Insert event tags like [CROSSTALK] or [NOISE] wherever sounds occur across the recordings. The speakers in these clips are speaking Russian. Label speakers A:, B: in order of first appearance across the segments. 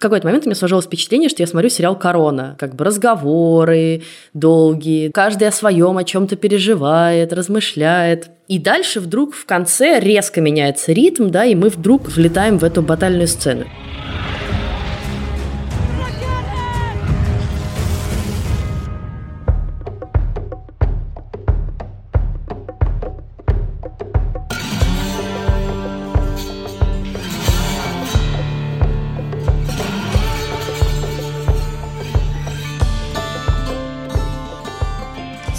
A: В какой-то момент у меня сложилось впечатление, что я смотрю сериал «Корона». Как бы разговоры долгие, каждый о своем, о чем-то переживает, размышляет. И дальше вдруг в конце резко меняется ритм, да, и мы вдруг влетаем в эту батальную сцену.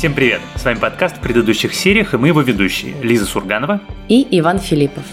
B: Всем привет! С вами подкаст в предыдущих сериях, и мы его ведущие Лиза Сурганова
A: и Иван Филиппов.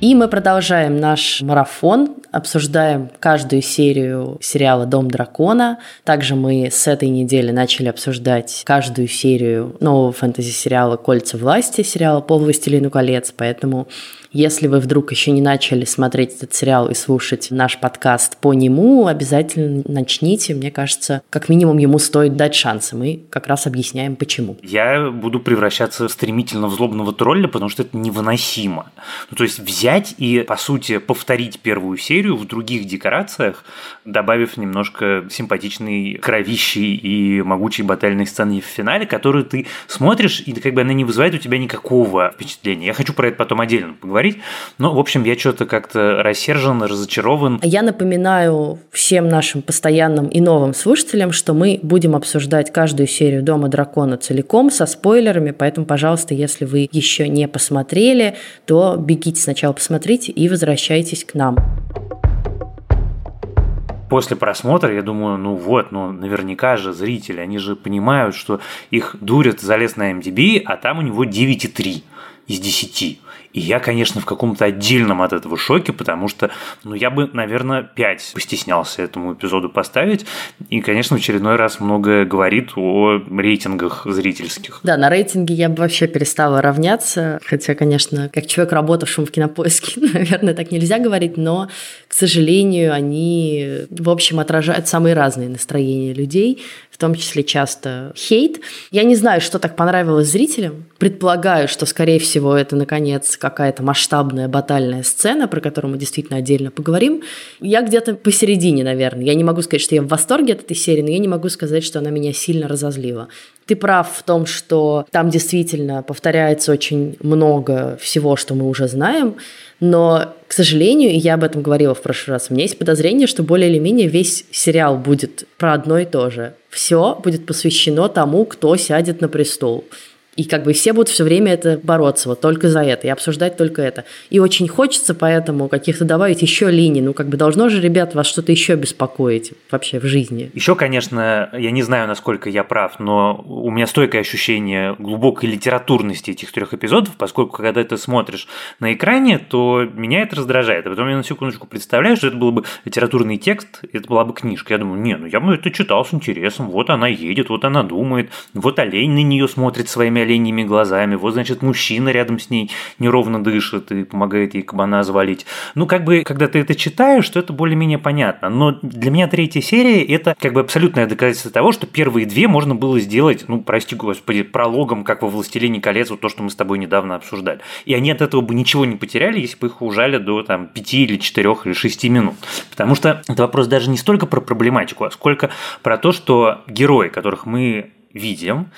A: И мы продолжаем наш марафон, обсуждаем каждую серию сериала «Дом дракона». Также мы с этой недели начали обсуждать каждую серию нового фэнтези-сериала «Кольца власти», сериала «Пол властелину колец», поэтому если вы вдруг еще не начали смотреть этот сериал и слушать наш подкаст по нему, обязательно начните. Мне кажется, как минимум ему стоит дать шансы. Мы как раз объясняем, почему.
B: Я буду превращаться стремительно в злобного тролля, потому что это невыносимо. Ну, то есть взять и, по сути, повторить первую серию в других декорациях, добавив немножко симпатичной кровищей и могучей батальной сцены в финале, которую ты смотришь, и как бы она не вызывает у тебя никакого впечатления. Я хочу про это потом отдельно поговорить говорить. Но, в общем, я что-то как-то рассержен, разочарован.
A: Я напоминаю всем нашим постоянным и новым слушателям, что мы будем обсуждать каждую серию «Дома дракона» целиком, со спойлерами, поэтому, пожалуйста, если вы еще не посмотрели, то бегите сначала посмотрите и возвращайтесь к нам
B: после просмотра я думаю, ну вот, ну наверняка же зрители, они же понимают, что их дурят, залез на MDB, а там у него 9,3 из 10. И я, конечно, в каком-то отдельном от этого шоке, потому что, ну, я бы, наверное, 5 постеснялся этому эпизоду поставить. И, конечно, в очередной раз многое говорит о рейтингах зрительских.
A: Да, на рейтинге я бы вообще перестала равняться. Хотя, конечно, как человек, работавшим в кинопоиске, [LAUGHS] наверное, так нельзя говорить, но, к сожалению, они, в общем, отражают самые разные настроения людей том числе часто хейт. Я не знаю, что так понравилось зрителям. Предполагаю, что, скорее всего, это, наконец, какая-то масштабная батальная сцена, про которую мы действительно отдельно поговорим. Я где-то посередине, наверное. Я не могу сказать, что я в восторге от этой серии, но я не могу сказать, что она меня сильно разозлила. Ты прав в том, что там действительно повторяется очень много всего, что мы уже знаем, но, к сожалению, и я об этом говорила в прошлый раз, у меня есть подозрение, что более или менее весь сериал будет про одно и то же. Все будет посвящено тому, кто сядет на престол. И как бы все будут все время это бороться, вот только за это, и обсуждать только это. И очень хочется поэтому каких-то добавить еще линий. Ну, как бы должно же, ребят, вас что-то еще беспокоить вообще в жизни.
B: Еще, конечно, я не знаю, насколько я прав, но у меня стойкое ощущение глубокой литературности этих трех эпизодов, поскольку когда ты смотришь на экране, то меня это раздражает. А потом я на секундочку представляю, что это был бы литературный текст, это была бы книжка. Я думаю, не, ну я бы это читал с интересом, вот она едет, вот она думает, вот олень на нее смотрит своими оленьими глазами, вот, значит, мужчина рядом с ней неровно дышит и помогает ей кабана завалить. Ну, как бы, когда ты это читаешь, то это более-менее понятно. Но для меня третья серия – это как бы абсолютное доказательство того, что первые две можно было сделать, ну, прости господи, прологом, как во «Властелине колец», вот то, что мы с тобой недавно обсуждали. И они от этого бы ничего не потеряли, если бы их ужали до там пяти или четырех или шести минут. Потому что это вопрос даже не столько про проблематику, а сколько про то, что герои, которых мы видим,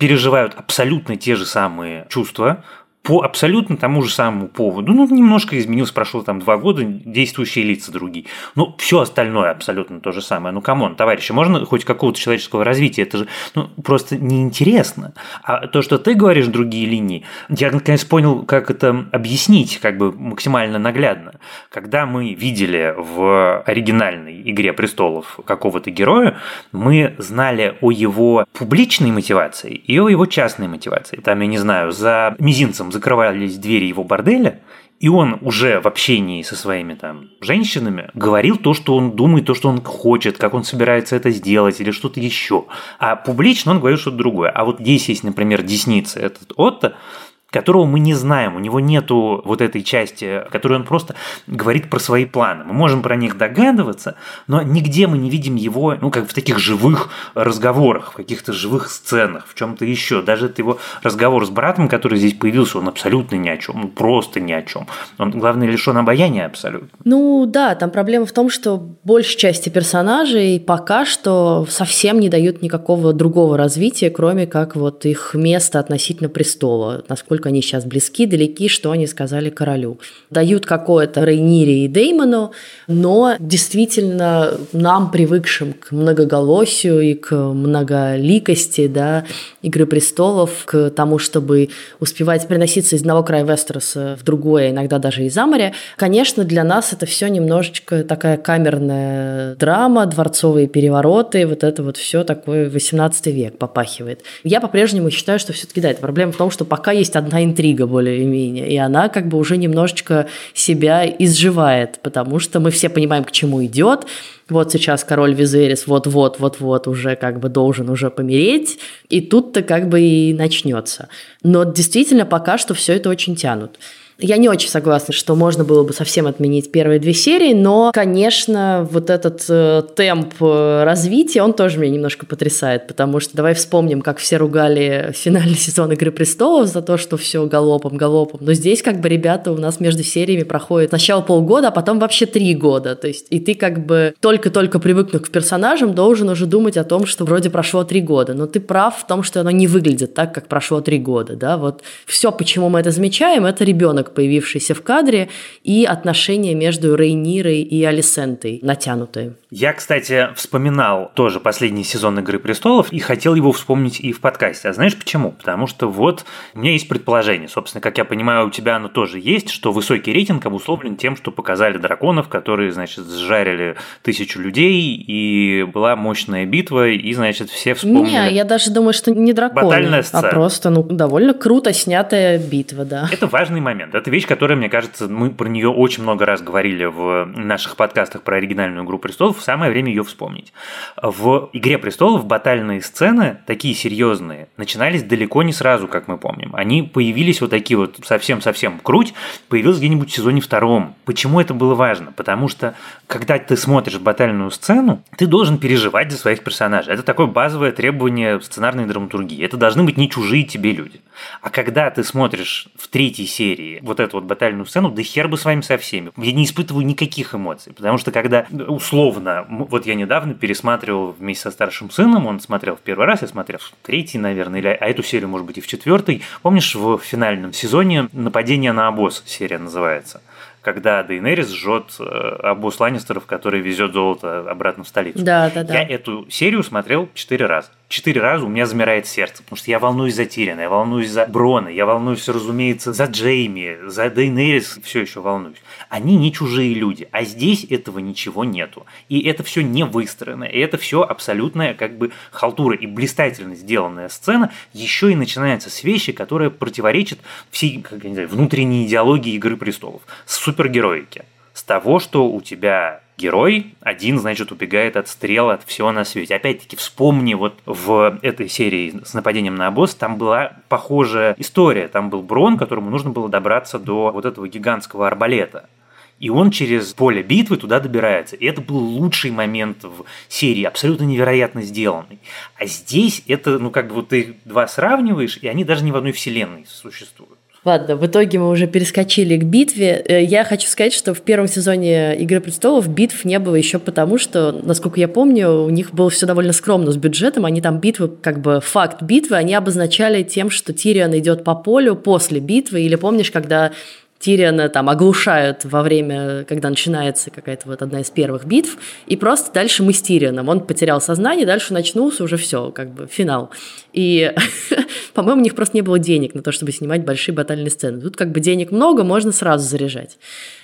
B: переживают абсолютно те же самые чувства, по абсолютно тому же самому поводу. Ну, немножко изменилось, прошло там два года, действующие лица другие. Ну, все остальное абсолютно то же самое. Ну, come on, товарищи, можно хоть какого-то человеческого развития? Это же ну, просто неинтересно. А то, что ты говоришь, другие линии, я наконец понял, как это объяснить как бы максимально наглядно. Когда мы видели в оригинальной «Игре престолов» какого-то героя, мы знали о его публичной мотивации и о его частной мотивации. Там, я не знаю, за мизинцем закрывались двери его борделя, и он уже в общении со своими там женщинами говорил то, что он думает, то, что он хочет, как он собирается это сделать или что-то еще. А публично он говорил что-то другое. А вот здесь есть, например, десница этот Отто, которого мы не знаем, у него нету вот этой части, которую он просто говорит про свои планы. Мы можем про них догадываться, но нигде мы не видим его, ну, как в таких живых разговорах, в каких-то живых сценах, в чем-то еще. Даже это его разговор с братом, который здесь появился, он абсолютно ни о чем, ну, просто ни о чем. Он, главное, лишен обаяния абсолютно.
A: Ну да, там проблема в том, что большей части персонажей пока что совсем не дают никакого другого развития, кроме как вот их место относительно престола, насколько они сейчас близки, далеки, что они сказали королю. Дают какое-то Рейнире и Деймону, но действительно нам, привыкшим к многоголосию и к многоликости, да, Игры престолов, к тому, чтобы успевать переноситься из одного края Вестероса в другое, иногда даже из-за моря, конечно, для нас это все немножечко такая камерная драма, дворцовые перевороты, вот это вот все такое 18 век попахивает. Я по-прежнему считаю, что все-таки, да, это проблема в том, что пока есть одна интрига более-менее, и она как бы уже немножечко себя изживает, потому что мы все понимаем, к чему идет, вот сейчас король Визерис вот-вот, вот-вот уже как бы должен уже помереть, и тут-то как бы и начнется. Но действительно пока что все это очень тянут. Я не очень согласна, что можно было бы совсем отменить первые две серии, но, конечно, вот этот э, темп э, развития, он тоже меня немножко потрясает, потому что давай вспомним, как все ругали финальный [LAUGHS] сезон «Игры престолов» за то, что все галопом, галопом. Но здесь как бы ребята у нас между сериями проходит сначала полгода, а потом вообще три года. То есть и ты как бы только-только привыкнув к персонажам, должен уже думать о том, что вроде прошло три года. Но ты прав в том, что оно не выглядит так, как прошло три года. Да? Вот все, почему мы это замечаем, это ребенок появившийся в кадре, и отношения между Рейнирой и Алисентой натянутые.
B: Я, кстати, вспоминал тоже последний сезон «Игры престолов» и хотел его вспомнить и в подкасте. А знаешь почему? Потому что вот у меня есть предположение. Собственно, как я понимаю, у тебя оно тоже есть, что высокий рейтинг обусловлен тем, что показали драконов, которые, значит, сжарили тысячу людей, и была мощная битва, и, значит, все вспомнили...
A: Не, я даже думаю, что не драконы, а просто, ну, довольно круто снятая битва, да.
B: Это важный момент. Это вещь, которая, мне кажется, мы про нее очень много раз говорили в наших подкастах про оригинальную «Игру престолов», самое время ее вспомнить. В «Игре престолов» батальные сцены, такие серьезные, начинались далеко не сразу, как мы помним. Они появились вот такие вот совсем-совсем круть, появилась где-нибудь в сезоне втором. Почему это было важно? Потому что, когда ты смотришь батальную сцену, ты должен переживать за своих персонажей. Это такое базовое требование сценарной драматургии. Это должны быть не чужие тебе люди. А когда ты смотришь в третьей серии вот эту вот батальную сцену, да хер бы с вами со всеми. Я не испытываю никаких эмоций, потому что когда условно, вот я недавно пересматривал вместе со старшим сыном, он смотрел в первый раз, я смотрел в третий, наверное, или, а эту серию, может быть, и в четвертый. Помнишь, в финальном сезоне «Нападение на обоз» серия называется? когда Дейнерис жжет э, обоз Ланнистеров, который везет золото обратно в столицу.
A: Да, да, да.
B: Я эту серию смотрел четыре раза. Четыре раза у меня замирает сердце, потому что я волнуюсь за Тирина, я волнуюсь за Брона, я волнуюсь, разумеется, за Джейми, за Дейнерис, все еще волнуюсь. Они не чужие люди, а здесь этого ничего нету. И это все не выстроено, и это все абсолютная как бы халтура и блистательно сделанная сцена еще и начинается с вещи, которая противоречит всей как я не знаю, внутренней идеологии Игры престолов. С супергероики. С того, что у тебя герой один, значит, убегает от стрел, от всего на свете. Опять-таки, вспомни, вот в этой серии с нападением на обоз, там была похожая история. Там был Брон, которому нужно было добраться до вот этого гигантского арбалета. И он через поле битвы туда добирается. И это был лучший момент в серии, абсолютно невероятно сделанный. А здесь это, ну, как бы вот ты два сравниваешь, и они даже не в одной вселенной существуют.
A: Ладно, в итоге мы уже перескочили к битве. Э, я хочу сказать, что в первом сезоне «Игры престолов» битв не было еще потому, что, насколько я помню, у них было все довольно скромно с бюджетом. Они там битвы, как бы факт битвы, они обозначали тем, что Тирион идет по полю после битвы. Или помнишь, когда Тириана там оглушают во время, когда начинается какая-то вот одна из первых битв, и просто дальше мы с Тирионом. Он потерял сознание, дальше начнулся уже все, как бы финал. И, [LAUGHS] по-моему, у них просто не было денег на то, чтобы снимать большие батальные сцены. Тут как бы денег много, можно сразу заряжать.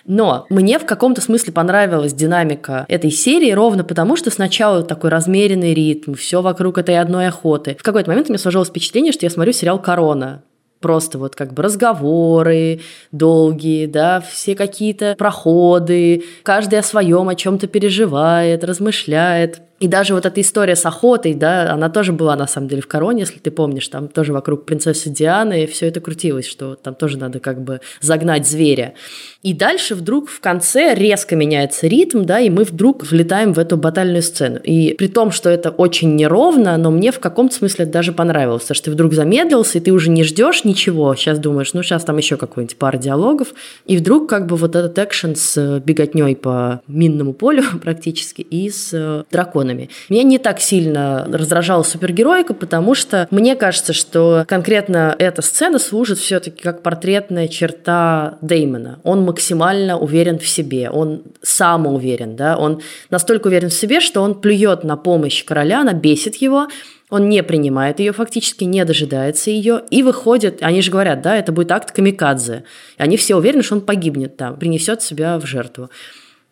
A: Но мне в каком-то смысле понравилась динамика этой серии ровно потому, что сначала такой размеренный ритм, все вокруг этой одной охоты. В какой-то момент у меня сложилось впечатление, что я смотрю сериал «Корона», просто вот как бы разговоры долгие, да, все какие-то проходы, каждый о своем, о чем-то переживает, размышляет. И даже вот эта история с охотой, да, она тоже была на самом деле в короне, если ты помнишь, там тоже вокруг принцессы Дианы все это крутилось, что там тоже надо как бы загнать зверя. И дальше вдруг в конце резко меняется ритм, да, и мы вдруг влетаем в эту батальную сцену. И при том, что это очень неровно, но мне в каком-то смысле даже понравилось, потому что ты вдруг замедлился, и ты уже не ждешь ничего, сейчас думаешь, ну сейчас там еще какой-нибудь пара диалогов, и вдруг как бы вот этот экшен с беготней по минному полю [LAUGHS] практически и с драконами. Меня не так сильно раздражала супергероика, потому что мне кажется, что конкретно эта сцена служит все-таки как портретная черта Деймона. Он максимально уверен в себе, он самоуверен, да, он настолько уверен в себе, что он плюет на помощь короля, она бесит его, он не принимает ее, фактически не дожидается ее и выходит, они же говорят, да, это будет акт камикадзе. И они все уверены, что он погибнет там, принесет себя в жертву.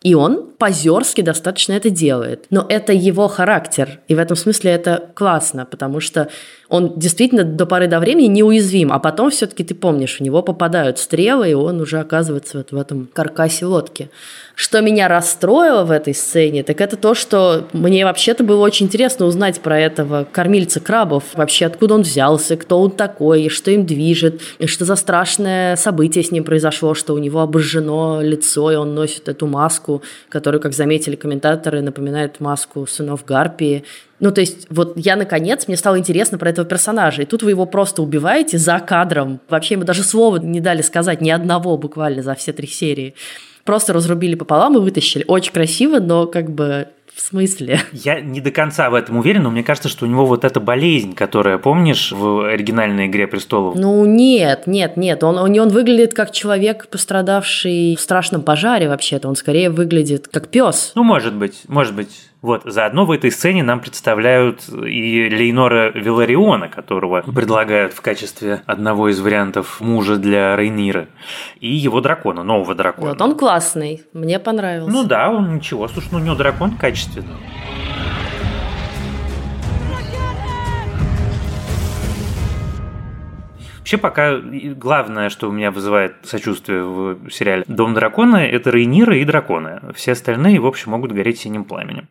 A: И он позерски достаточно это делает. Но это его характер. И в этом смысле это классно, потому что он действительно до поры до времени неуязвим, а потом все-таки ты помнишь, у него попадают стрелы, и он уже оказывается вот в этом каркасе лодки. Что меня расстроило в этой сцене, так это то, что мне вообще-то было очень интересно узнать про этого кормильца крабов, вообще откуда он взялся, кто он такой, что им движет, и что за страшное событие с ним произошло, что у него обожжено лицо, и он носит эту маску, которую, как заметили комментаторы, напоминает маску сынов Гарпии. Ну, то есть, вот я, наконец, мне стало интересно про этого персонажа, и тут вы его просто убиваете за кадром. Вообще ему даже слова не дали сказать, ни одного буквально за все три серии. Просто разрубили пополам и вытащили. Очень красиво, но как бы в смысле?
B: Я не до конца в этом уверен, но мне кажется, что у него вот эта болезнь, которая, помнишь, в оригинальной «Игре престолов»?
A: Ну, нет, нет, нет. Он, он, он выглядит как человек, пострадавший в страшном пожаре вообще-то. Он скорее выглядит как пес.
B: Ну, может быть, может быть. Вот, заодно в этой сцене нам представляют и Лейнора Вилариона, которого предлагают в качестве одного из вариантов мужа для Рейнира, и его дракона, нового дракона.
A: Вот он классный, мне понравился.
B: Ну да, он ничего, слушай, ну у него дракон качественный. Вообще пока главное, что у меня вызывает сочувствие в сериале «Дом дракона» — это Рейнира и драконы. Все остальные, в общем, могут гореть синим пламенем.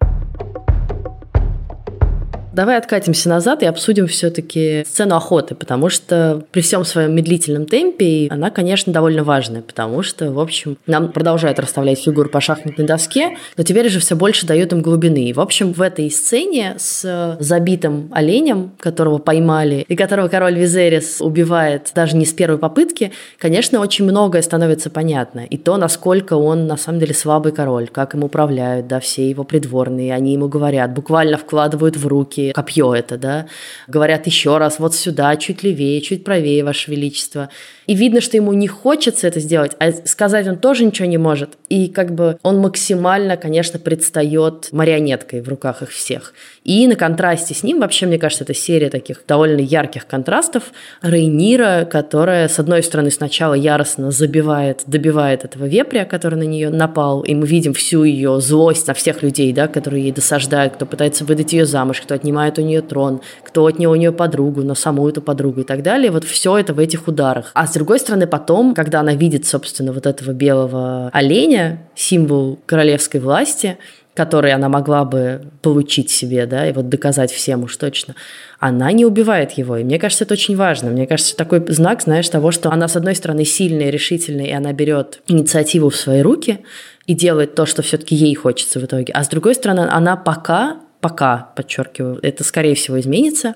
A: Давай откатимся назад и обсудим все-таки сцену охоты, потому что при всем своем медлительном темпе она, конечно, довольно важная, потому что, в общем, нам продолжают расставлять фигуры по шахматной доске, но теперь же все больше дает им глубины. И, в общем, в этой сцене с забитым оленем, которого поймали, и которого король Визерис убивает даже не с первой попытки, конечно, очень многое становится понятно. И то, насколько он на самом деле слабый король, как им управляют, да, все его придворные, они ему говорят, буквально вкладывают в руки копье это, да, говорят еще раз, вот сюда, чуть левее, чуть правее, Ваше Величество. И видно, что ему не хочется это сделать, а сказать он тоже ничего не может. И как бы он максимально, конечно, предстает марионеткой в руках их всех. И на контрасте с ним, вообще, мне кажется, это серия таких довольно ярких контрастов. Рейнира, которая, с одной стороны, сначала яростно забивает, добивает этого вепря, который на нее напал, и мы видим всю ее злость на всех людей, да, которые ей досаждают, кто пытается выдать ее замуж, кто отнимает у нее трон, кто отнял у нее подругу, но саму эту подругу и так далее. Вот все это в этих ударах. А с другой стороны, потом, когда она видит, собственно, вот этого белого оленя, символ королевской власти, который она могла бы получить себе, да, и вот доказать всем уж точно, она не убивает его. И мне кажется, это очень важно. Мне кажется, такой знак, знаешь, того, что она, с одной стороны, сильная, решительная, и она берет инициативу в свои руки и делает то, что все-таки ей хочется в итоге. А с другой стороны, она пока, пока, подчеркиваю, это, скорее всего, изменится,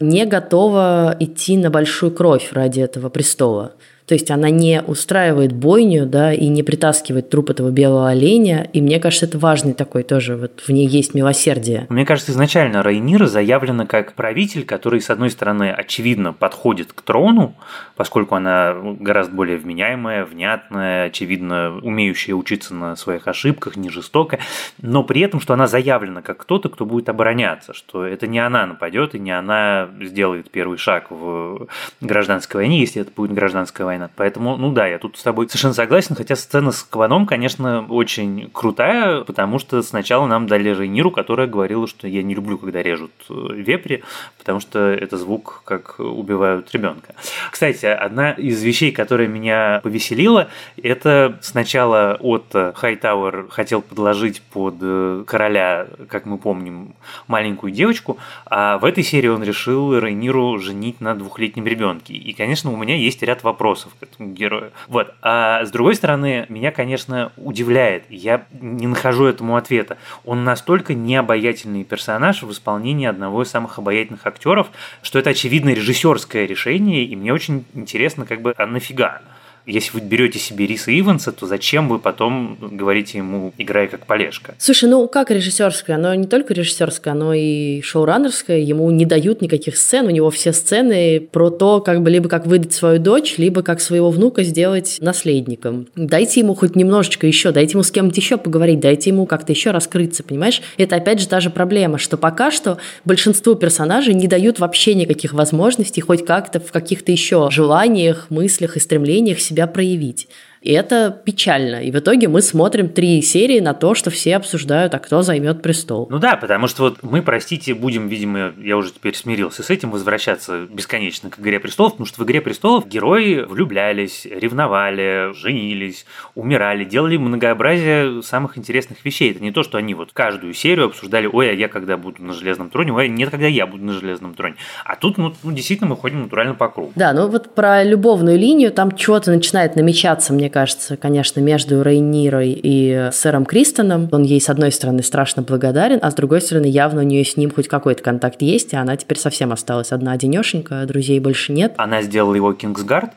A: не готова идти на большую кровь ради этого престола. То есть она не устраивает бойню, да, и не притаскивает труп этого белого оленя. И мне кажется, это важный такой тоже, вот в ней есть милосердие.
B: Мне кажется, изначально Рейнира заявлена как правитель, который, с одной стороны, очевидно подходит к трону, поскольку она гораздо более вменяемая, внятная, очевидно, умеющая учиться на своих ошибках, не жестокая, но при этом, что она заявлена как кто-то, кто будет обороняться, что это не она нападет и не она сделает первый шаг в гражданской войне, если это будет гражданская война, случайно. Поэтому, ну да, я тут с тобой совершенно согласен, хотя сцена с Кваном, конечно, очень крутая, потому что сначала нам дали Рейниру, которая говорила, что я не люблю, когда режут э, вепри, потому что это звук, как убивают ребенка. Кстати, одна из вещей, которая меня повеселила, это сначала от Хайтауэр хотел подложить под э, короля, как мы помним, маленькую девочку, а в этой серии он решил Рейниру женить на двухлетнем ребенке. И, конечно, у меня есть ряд вопросов к этому герою. Вот. А с другой стороны, меня, конечно, удивляет, я не нахожу этому ответа. Он настолько необаятельный персонаж в исполнении одного из самых обаятельных актеров, что это очевидно режиссерское решение, и мне очень интересно, как бы, а нафига? Если вы берете себе Риса Иванса, то зачем вы потом говорите ему «играй как полежка»?
A: Слушай, ну как режиссерское? Оно не только режиссерское, оно и шоураннерское. Ему не дают никаких сцен, у него все сцены про то, как бы либо как выдать свою дочь, либо как своего внука сделать наследником. Дайте ему хоть немножечко еще, дайте ему с кем-то еще поговорить, дайте ему как-то еще раскрыться, понимаешь? Это опять же та же проблема, что пока что большинству персонажей не дают вообще никаких возможностей хоть как-то в каких-то еще желаниях, мыслях и стремлениях себя проявить. И это печально. И в итоге мы смотрим три серии на то, что все обсуждают, а кто займет престол.
B: Ну да, потому что вот мы, простите, будем, видимо, я уже теперь смирился с этим, возвращаться бесконечно к «Игре престолов», потому что в «Игре престолов» герои влюблялись, ревновали, женились, умирали, делали многообразие самых интересных вещей. Это не то, что они вот каждую серию обсуждали, ой, а я когда буду на железном троне, ой, нет, когда я буду на железном троне. А тут, ну, ну действительно, мы ходим натурально по кругу.
A: Да, ну вот про любовную линию там что-то начинает намечаться, мне кажется, конечно, между Рейнирой и сэром Кристоном. Он ей, с одной стороны, страшно благодарен, а с другой стороны, явно у нее с ним хоть какой-то контакт есть, и она теперь совсем осталась одна одинешенька, друзей больше нет.
B: Она сделала его Кингсгард,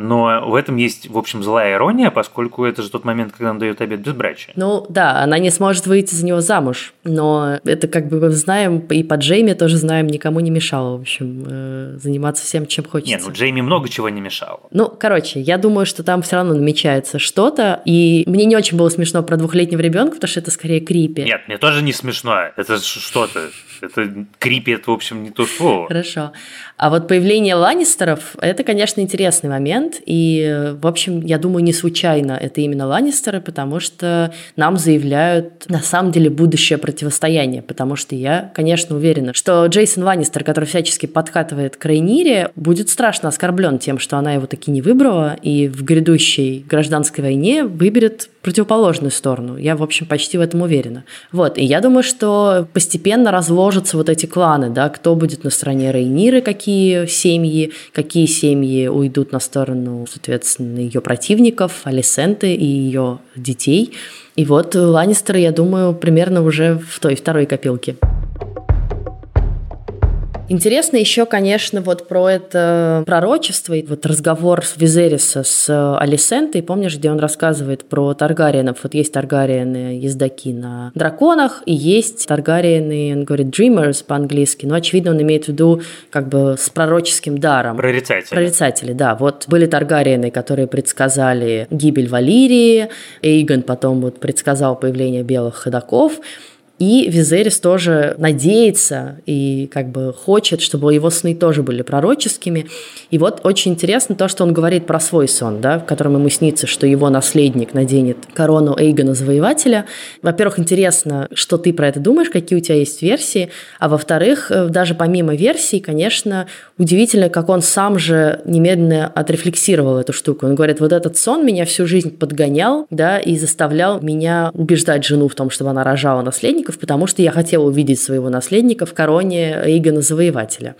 B: но в этом есть, в общем, злая ирония, поскольку это же тот момент, когда он дает обед безбрачия.
A: Ну да, она не сможет выйти за него замуж, но это как бы мы знаем, и по Джейми тоже знаем, никому не мешало, в общем, э, заниматься всем, чем хочется.
B: Нет, ну Джейми много чего не мешало.
A: Ну, короче, я думаю, что там все равно намечается что-то, и мне не очень было смешно про двухлетнего ребенка, потому что это скорее крипи.
B: Нет, мне тоже не смешно, это что-то, это крипи, это, в общем, не то слово.
A: Хорошо. А вот появление Ланнистеров – это, конечно, интересный момент. И, в общем, я думаю, не случайно это именно Ланнистеры, потому что нам заявляют на самом деле будущее противостояние. Потому что я, конечно, уверена, что Джейсон Ланнистер, который всячески подкатывает к Рейнире, будет страшно оскорблен тем, что она его таки не выбрала, и в грядущей гражданской войне выберет противоположную сторону. Я, в общем, почти в этом уверена. Вот, и я думаю, что постепенно разложатся вот эти кланы, да, кто будет на стороне Рейниры, какие семьи, какие семьи уйдут на сторону, соответственно, ее противников, Алисенты и ее детей. И вот Ланнистеры, я думаю, примерно уже в той второй копилке. Интересно еще, конечно, вот про это пророчество, и вот разговор с Визериса с Алисентой, помнишь, где он рассказывает про Таргариенов. Вот есть Таргариены ездаки на драконах, и есть Таргариены, он говорит, dreamers по-английски, но, очевидно, он имеет в виду как бы с пророческим даром.
B: Прорицатели.
A: Прорицатели, да. Вот были Таргариены, которые предсказали гибель Валирии, Эйгон потом вот предсказал появление белых ходаков, и Визерис тоже надеется и как бы хочет, чтобы его сны тоже были пророческими. И вот очень интересно то, что он говорит про свой сон, да, в котором ему снится, что его наследник наденет корону Эйгона Завоевателя. Во-первых, интересно, что ты про это думаешь, какие у тебя есть версии. А во-вторых, э, даже помимо версий, конечно, удивительно, как он сам же немедленно отрефлексировал эту штуку. Он говорит, вот этот сон меня всю жизнь подгонял, да, и заставлял меня убеждать жену в том, чтобы она рожала наследника, наследников, потому что я хотела увидеть своего наследника в короне Эйгона Завоевателя.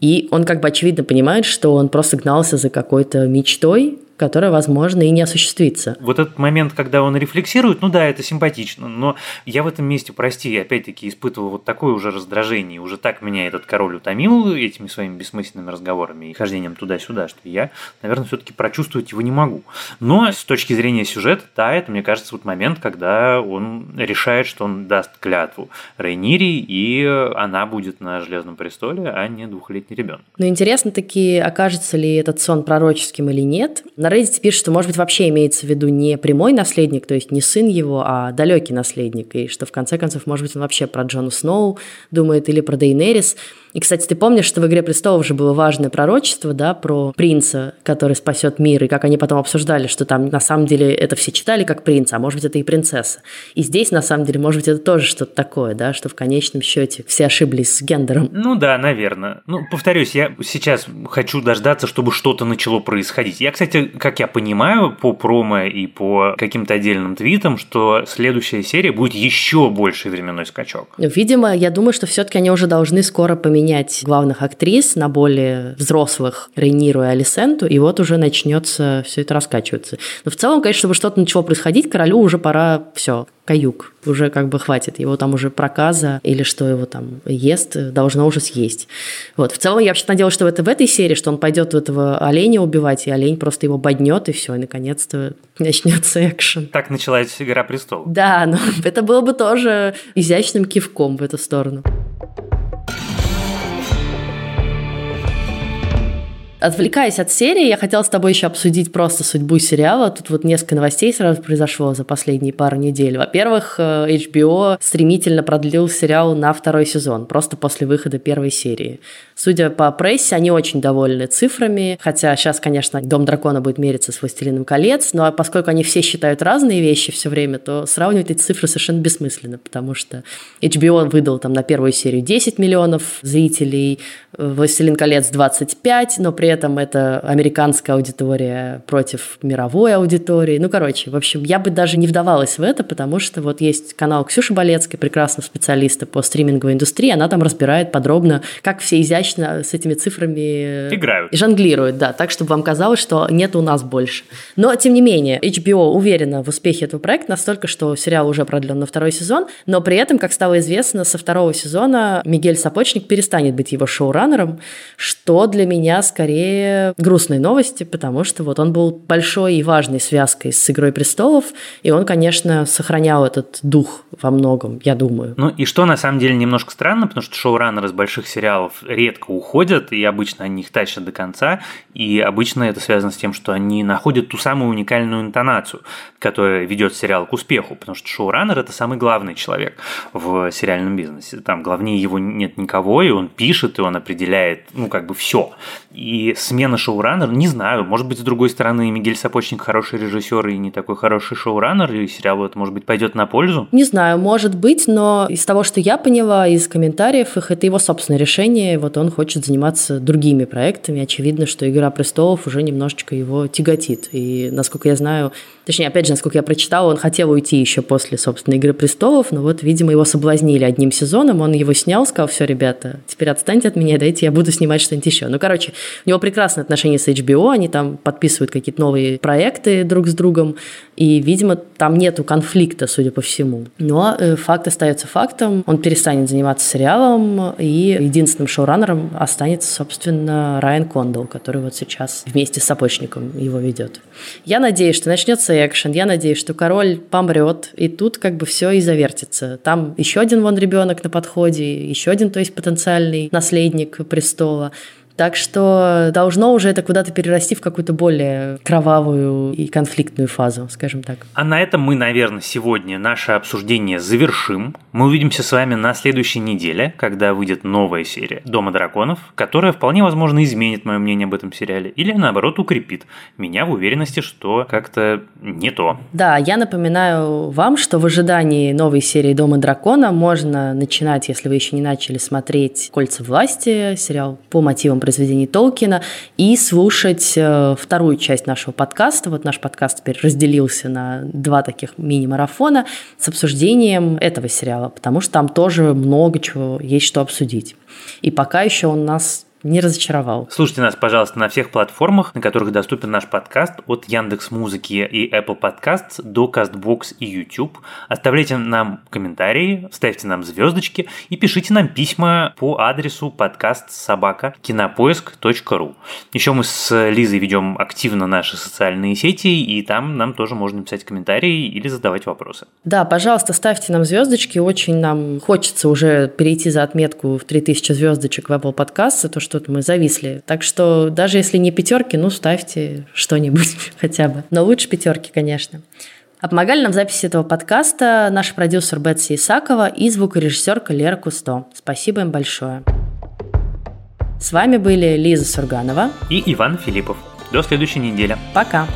A: И он как бы очевидно понимает, что он просто гнался за какой-то мечтой, которая, возможно, и не осуществится.
B: Вот этот момент, когда он рефлексирует, ну да, это симпатично, но я в этом месте, прости, опять-таки испытывал вот такое уже раздражение, уже так меня этот король утомил этими своими бессмысленными разговорами и хождением туда-сюда, что я, наверное, все-таки прочувствовать его не могу. Но с точки зрения сюжета, да, это, мне кажется, вот момент, когда он решает, что он даст клятву Рейнири, и она будет на Железном престоле, а не двухлетний ребенок.
A: Но интересно таки, окажется ли этот сон пророческим или нет. На Reddit пишет, что, может быть, вообще имеется в виду не прямой наследник, то есть не сын его, а далекий наследник, и что, в конце концов, может быть, он вообще про Джона Сноу думает или про Дейнерис. И, кстати, ты помнишь, что в «Игре престолов» же было важное пророчество, да, про принца, который спасет мир, и как они потом обсуждали, что там на самом деле это все читали как принца, а может быть, это и принцесса. И здесь, на самом деле, может быть, это тоже что-то такое, да, что в конечном счете все ошиблись с гендером.
B: Ну да, наверное. Ну, повторюсь, я сейчас хочу дождаться, чтобы что-то начало происходить. Я, кстати, как я понимаю по промо и по каким-то отдельным твитам, что следующая серия будет еще больше временной скачок.
A: Видимо, я думаю, что все-таки они уже должны скоро поменять главных актрис на более взрослых Рейниру и Алисенту, и вот уже начнется все это раскачиваться. Но в целом, конечно, чтобы что-то начало происходить, королю уже пора все, каюк. Уже как бы хватит. Его там уже проказа или что его там ест, должно уже съесть. Вот. В целом, я вообще надеялась, что это в этой серии, что он пойдет этого оленя убивать, и олень просто его боднет, и все, и наконец-то начнется экшен.
B: Так началась «Игра престолов».
A: Да, но [LAUGHS] это было бы тоже изящным кивком в эту сторону. Отвлекаясь от серии, я хотела с тобой еще обсудить просто судьбу сериала. Тут вот несколько новостей сразу произошло за последние пару недель. Во-первых, э, HBO стремительно продлил сериал на второй сезон, просто после выхода первой серии. Судя по прессе, они очень довольны цифрами, хотя сейчас, конечно, Дом дракона будет мериться с Властелином колец, но поскольку они все считают разные вещи все время, то сравнивать эти цифры совершенно бессмысленно, потому что HBO выдал там на первую серию 10 миллионов зрителей, «Властелин колец» 25, но при этом это американская аудитория против мировой аудитории. Ну, короче, в общем, я бы даже не вдавалась в это, потому что вот есть канал Ксюши Болецкой, прекрасного специалиста по стриминговой индустрии, она там разбирает подробно, как все изящно с этими цифрами
B: играют.
A: Жонглируют, да, так, чтобы вам казалось, что нет у нас больше. Но, тем не менее, HBO уверена в успехе этого проекта настолько, что сериал уже продлен на второй сезон, но при этом, как стало известно, со второго сезона Мигель Сапочник перестанет быть его шоураннером, что для меня скорее грустные новости, потому что вот он был большой и важной связкой с «Игрой престолов», и он, конечно, сохранял этот дух во многом, я думаю.
B: Ну и что на самом деле немножко странно, потому что шоураннеры из больших сериалов редко уходят, и обычно они их тащат до конца, и обычно это связано с тем, что они находят ту самую уникальную интонацию, которая ведет сериал к успеху, потому что шоураннер – это самый главный человек в сериальном бизнесе. Там главнее его нет никого, и он пишет, и он определяет, ну, как бы все. И смена шоураннера, не знаю, может быть, с другой стороны, Мигель Сапочник хороший режиссер и не такой хороший шоураннер, и сериал это, может быть, пойдет на пользу?
A: Не знаю, может быть, но из того, что я поняла из комментариев их, это его собственное решение, вот он хочет заниматься другими проектами, очевидно, что «Игра престолов» уже немножечко его тяготит, и, насколько я знаю, точнее, опять же, насколько я прочитала, он хотел уйти еще после, собственно, «Игры престолов», но вот, видимо, его соблазнили одним сезоном, он его снял, сказал, все, ребята, теперь отстаньте от меня, дайте я буду снимать что-нибудь еще. Ну, короче, у него прекрасные отношения с HBO, они там подписывают какие-то новые проекты друг с другом, и, видимо, там нету конфликта, судя по всему. Но э, факт остается фактом, он перестанет заниматься сериалом, и единственным шоураннером останется, собственно, Райан Кондол, который вот сейчас вместе с Сапочником его ведет. Я надеюсь, что начнется экшен, я надеюсь, что король помрет, и тут как бы все и завертится. Там еще один вон ребенок на подходе, еще один, то есть потенциальный наследник престола. Так что должно уже это куда-то перерасти в какую-то более кровавую и конфликтную фазу, скажем так.
B: А на этом мы, наверное, сегодня наше обсуждение завершим. Мы увидимся с вами на следующей неделе, когда выйдет новая серия «Дома драконов», которая вполне возможно изменит мое мнение об этом сериале или, наоборот, укрепит меня в уверенности, что как-то не то.
A: Да, я напоминаю вам, что в ожидании новой серии «Дома дракона» можно начинать, если вы еще не начали смотреть «Кольца власти», сериал по мотивам произведений Толкина и слушать э, вторую часть нашего подкаста. Вот наш подкаст теперь разделился на два таких мини-марафона с обсуждением этого сериала, потому что там тоже много чего есть что обсудить. И пока еще он нас не разочаровал.
B: Слушайте нас, пожалуйста, на всех платформах, на которых доступен наш подкаст, от Яндекс Музыки и Apple Podcasts до Castbox и YouTube. Оставляйте нам комментарии, ставьте нам звездочки и пишите нам письма по адресу подкаст собака кинопоиск.ру. Еще мы с Лизой ведем активно наши социальные сети, и там нам тоже можно писать комментарии или задавать вопросы.
A: Да, пожалуйста, ставьте нам звездочки. Очень нам хочется уже перейти за отметку в 3000 звездочек в Apple Podcasts, то, что что-то мы зависли. Так что даже если не пятерки, ну ставьте что-нибудь [LAUGHS] хотя бы. Но лучше пятерки, конечно. А помогали нам в записи этого подкаста наш продюсер Бетси Исакова и звукорежиссерка Лера Кусто. Спасибо им большое. С вами были Лиза Сурганова
B: и Иван Филиппов. До следующей недели.
A: Пока.